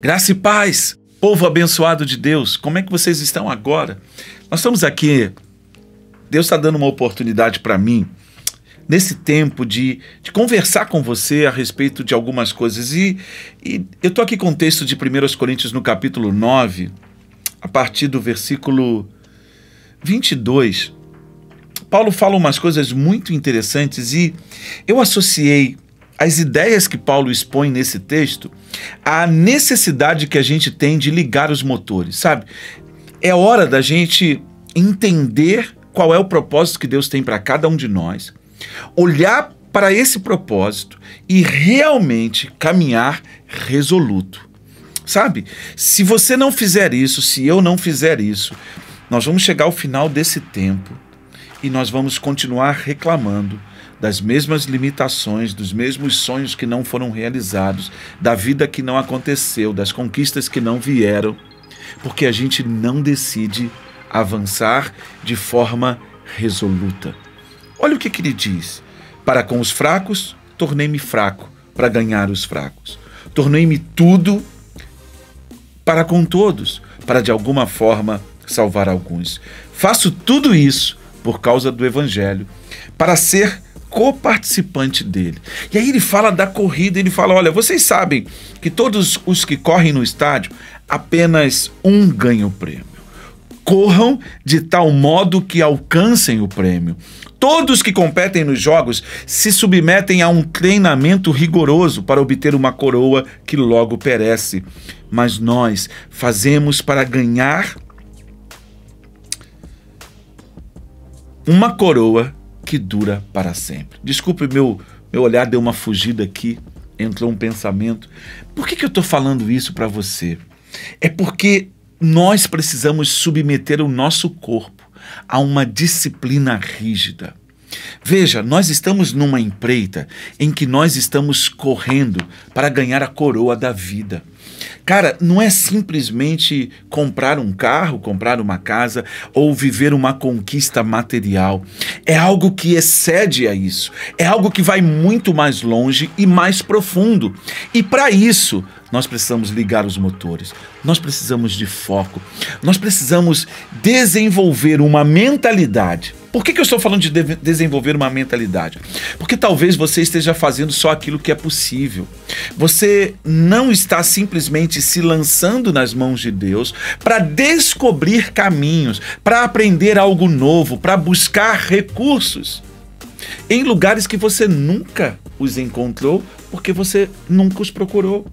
Graça e paz, povo abençoado de Deus, como é que vocês estão agora? Nós estamos aqui, Deus está dando uma oportunidade para mim, nesse tempo, de, de conversar com você a respeito de algumas coisas. E, e eu estou aqui com o texto de 1 Coríntios no capítulo 9, a partir do versículo 22. Paulo fala umas coisas muito interessantes e eu associei as ideias que Paulo expõe nesse texto, a necessidade que a gente tem de ligar os motores, sabe? É hora da gente entender qual é o propósito que Deus tem para cada um de nós, olhar para esse propósito e realmente caminhar resoluto. Sabe? Se você não fizer isso, se eu não fizer isso, nós vamos chegar ao final desse tempo e nós vamos continuar reclamando das mesmas limitações, dos mesmos sonhos que não foram realizados, da vida que não aconteceu, das conquistas que não vieram, porque a gente não decide avançar de forma resoluta. Olha o que, que ele diz: Para com os fracos, tornei-me fraco para ganhar os fracos. Tornei-me tudo para com todos, para de alguma forma salvar alguns. Faço tudo isso por causa do Evangelho, para ser coparticipante dele. E aí ele fala da corrida, ele fala: olha, vocês sabem que todos os que correm no estádio, apenas um ganha o prêmio. Corram de tal modo que alcancem o prêmio. Todos que competem nos jogos se submetem a um treinamento rigoroso para obter uma coroa que logo perece. Mas nós fazemos para ganhar uma coroa que dura para sempre. Desculpe, meu, meu olhar deu uma fugida aqui, entrou um pensamento. Por que, que eu estou falando isso para você? É porque nós precisamos submeter o nosso corpo a uma disciplina rígida. Veja, nós estamos numa empreita em que nós estamos correndo para ganhar a coroa da vida. Cara, não é simplesmente comprar um carro, comprar uma casa ou viver uma conquista material. É algo que excede a isso. É algo que vai muito mais longe e mais profundo. E para isso, nós precisamos ligar os motores, nós precisamos de foco, nós precisamos desenvolver uma mentalidade por que, que eu estou falando de, de desenvolver uma mentalidade? Porque talvez você esteja fazendo só aquilo que é possível. Você não está simplesmente se lançando nas mãos de Deus para descobrir caminhos, para aprender algo novo, para buscar recursos em lugares que você nunca os encontrou porque você nunca os procurou.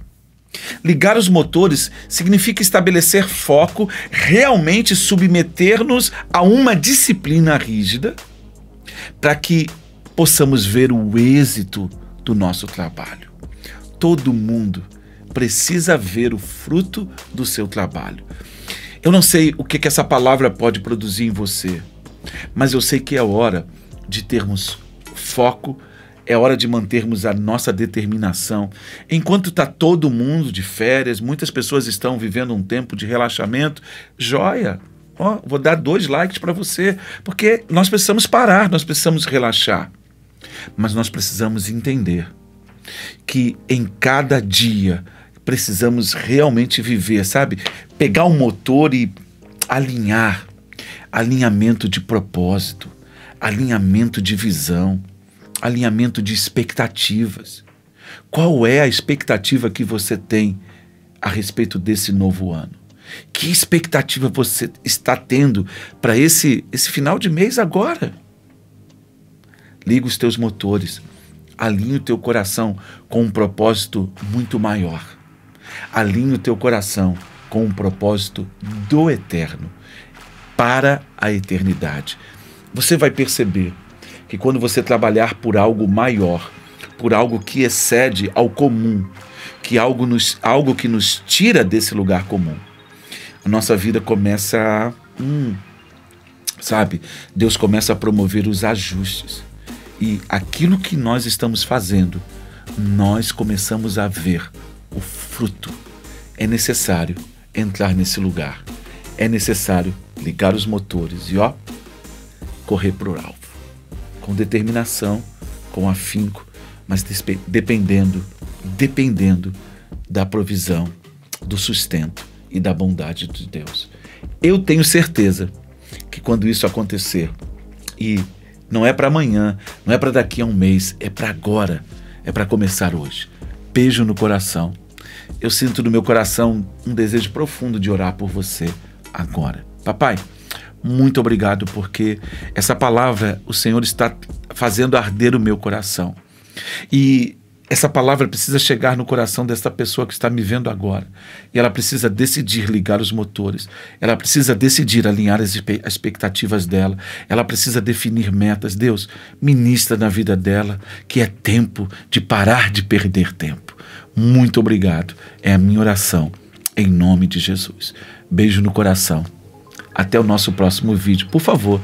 Ligar os motores significa estabelecer foco, realmente submeter-nos a uma disciplina rígida, para que possamos ver o êxito do nosso trabalho. Todo mundo precisa ver o fruto do seu trabalho. Eu não sei o que, que essa palavra pode produzir em você, mas eu sei que é hora de termos foco é hora de mantermos a nossa determinação. Enquanto está todo mundo de férias, muitas pessoas estão vivendo um tempo de relaxamento. Joia! Oh, vou dar dois likes para você, porque nós precisamos parar, nós precisamos relaxar. Mas nós precisamos entender que em cada dia precisamos realmente viver, sabe? Pegar o motor e alinhar alinhamento de propósito, alinhamento de visão alinhamento de expectativas. Qual é a expectativa que você tem a respeito desse novo ano? Que expectativa você está tendo para esse, esse final de mês agora? Liga os teus motores, alinhe o teu coração com um propósito muito maior. Alinhe o teu coração com um propósito do eterno, para a eternidade. Você vai perceber que quando você trabalhar por algo maior, por algo que excede ao comum, que algo, nos, algo que nos tira desse lugar comum, a nossa vida começa a. Hum, sabe? Deus começa a promover os ajustes. E aquilo que nós estamos fazendo, nós começamos a ver o fruto. É necessário entrar nesse lugar. É necessário ligar os motores e ó, correr para o alvo com determinação, com afinco, mas dependendo, dependendo da provisão do sustento e da bondade de Deus. Eu tenho certeza que quando isso acontecer, e não é para amanhã, não é para daqui a um mês, é para agora, é para começar hoje. Beijo no coração. Eu sinto no meu coração um desejo profundo de orar por você agora. Papai, muito obrigado porque essa palavra o Senhor está fazendo arder o meu coração. E essa palavra precisa chegar no coração dessa pessoa que está me vendo agora. E ela precisa decidir ligar os motores. Ela precisa decidir alinhar as expectativas dela. Ela precisa definir metas. Deus, ministra na vida dela que é tempo de parar de perder tempo. Muito obrigado. É a minha oração. Em nome de Jesus. Beijo no coração. Até o nosso próximo vídeo. Por favor,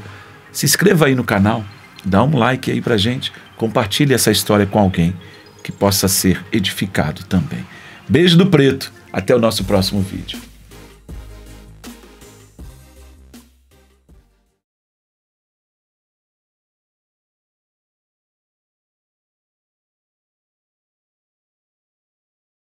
se inscreva aí no canal. Dá um like aí pra gente. Compartilhe essa história com alguém que possa ser edificado também. Beijo do preto, até o nosso próximo vídeo.